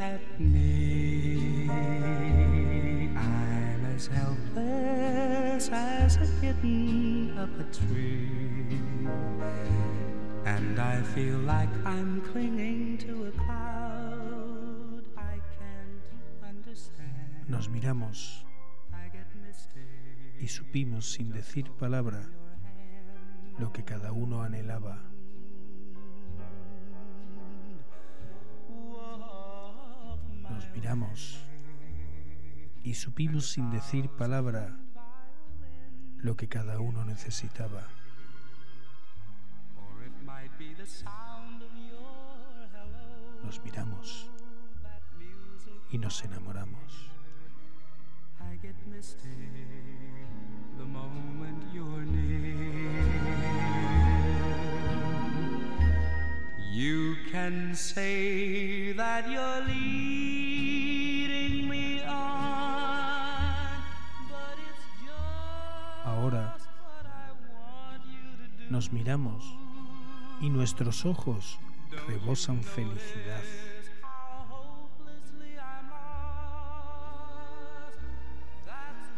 at me. I'm as helpless as a kitten up a tree. And I feel like I'm clinging to a cloud I can't understand. Nos miramos y supimos sin decir palabra lo que cada uno anhelaba. Nos miramos y supimos sin decir palabra lo que cada uno necesitaba. Nos miramos y nos enamoramos. You can say that you're leading nos miramos y nuestros ojos rebosan felicidad.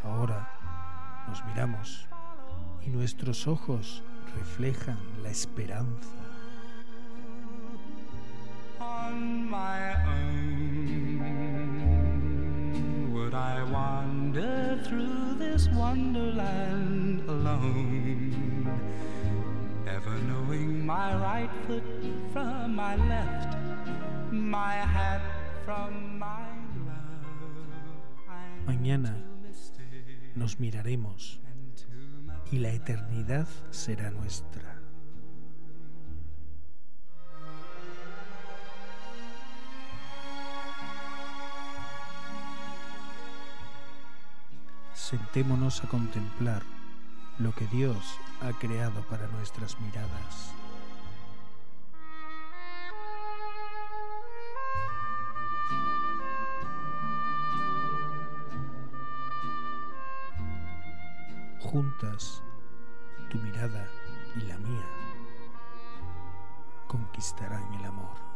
Ahora nos miramos y nuestros ojos reflejan la esperanza. Knowing my right foot from my left, my from my Mañana nos miraremos y la eternidad será nuestra. Sentémonos a contemplar lo que Dios ha creado para nuestras miradas. Juntas, tu mirada y la mía conquistarán el amor.